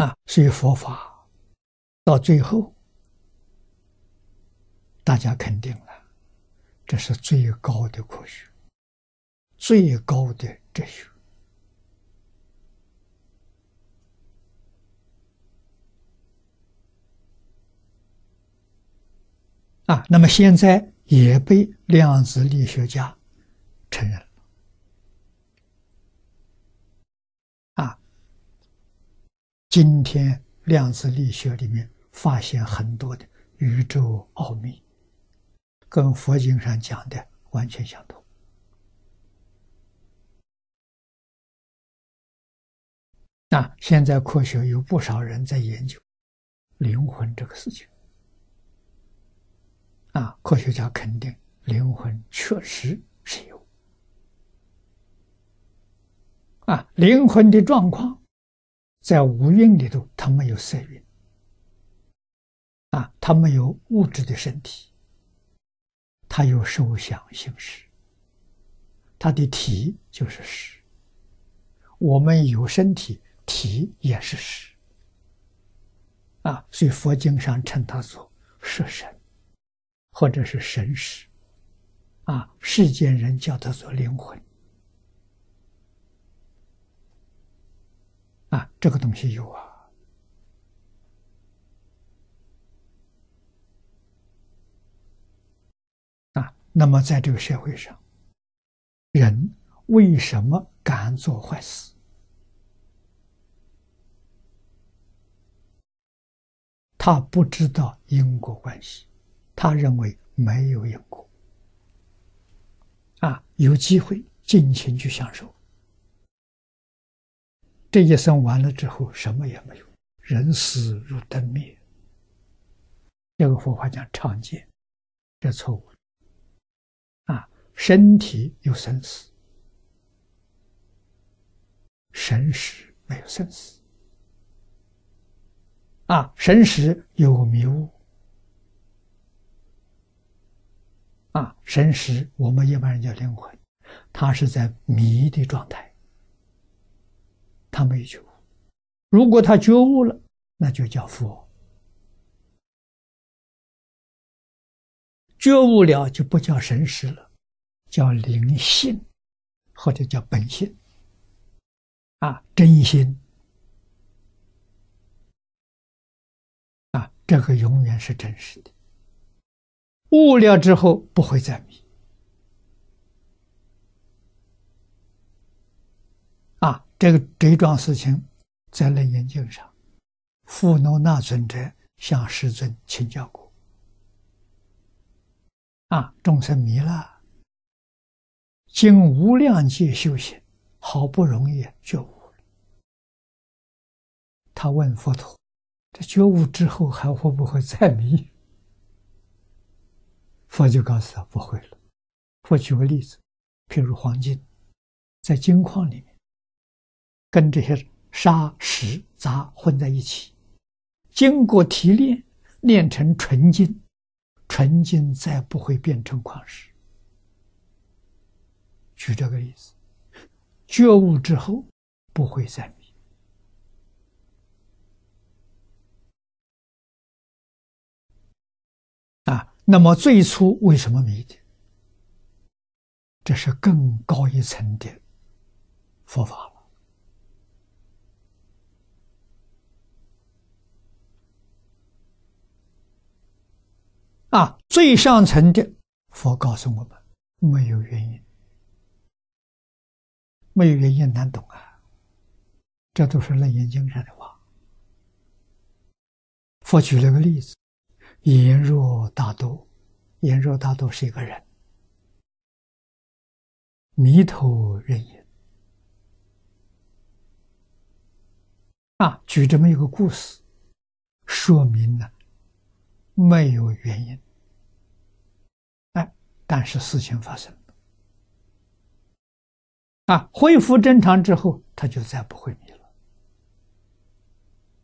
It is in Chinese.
啊，所以佛法到最后，大家肯定了，这是最高的科学，最高的哲学。啊，那么现在也被量子力学家承认了。啊，今天量子力学里面发现很多的宇宙奥秘，跟佛经上讲的完全相同。那现在科学有不少人在研究灵魂这个事情。啊，科学家肯定灵魂确实是有。啊，灵魂的状况在五蕴里头，它没有色蕴。啊，它没有物质的身体，它有受想行识，它的体就是识。我们有身体，体也是识。啊，所以佛经上称它做色神。或者是神识，啊，世间人叫它做灵魂，这个东西有啊，啊，那么在这个社会上，人为什么敢做坏事？他不知道因果关系。他认为没有因果，啊，有机会尽情去享受。这一生完了之后，什么也没有，人死如灯灭。这个佛法讲常见，这错误。啊，身体有生死，神识没有生死。啊，神识有迷雾。啊，神识我们一般人叫灵魂，他是在迷的状态，他没有觉悟。如果他觉悟了，那就叫佛。觉悟了就不叫神识了，叫灵性，或者叫本性。啊，真心。啊，这个永远是真实的。悟了之后不会再迷啊！这个这桩事情在楞严经上，富罗那尊者向世尊请教过啊，众生迷了，经无量劫修行，好不容易觉悟了。他问佛陀：“这觉悟之后还会不会再迷？”佛就告诉他不会了。佛举个例子，譬如黄金，在金矿里面，跟这些沙石杂混在一起，经过提炼，炼成纯金，纯金再不会变成矿石。举这个例子，觉悟之后不会再迷啊。那么最初为什么迷的？这是更高一层的佛法了。啊，最上层的佛告诉我们，没有原因，没有原因难懂啊。这都是楞严经上的话。佛举了个例子。言若大都，言若大都是一个人，迷途人也。啊，举这么一个故事，说明了没有原因。哎，但是事情发生了，啊，恢复正常之后，他就再不会迷。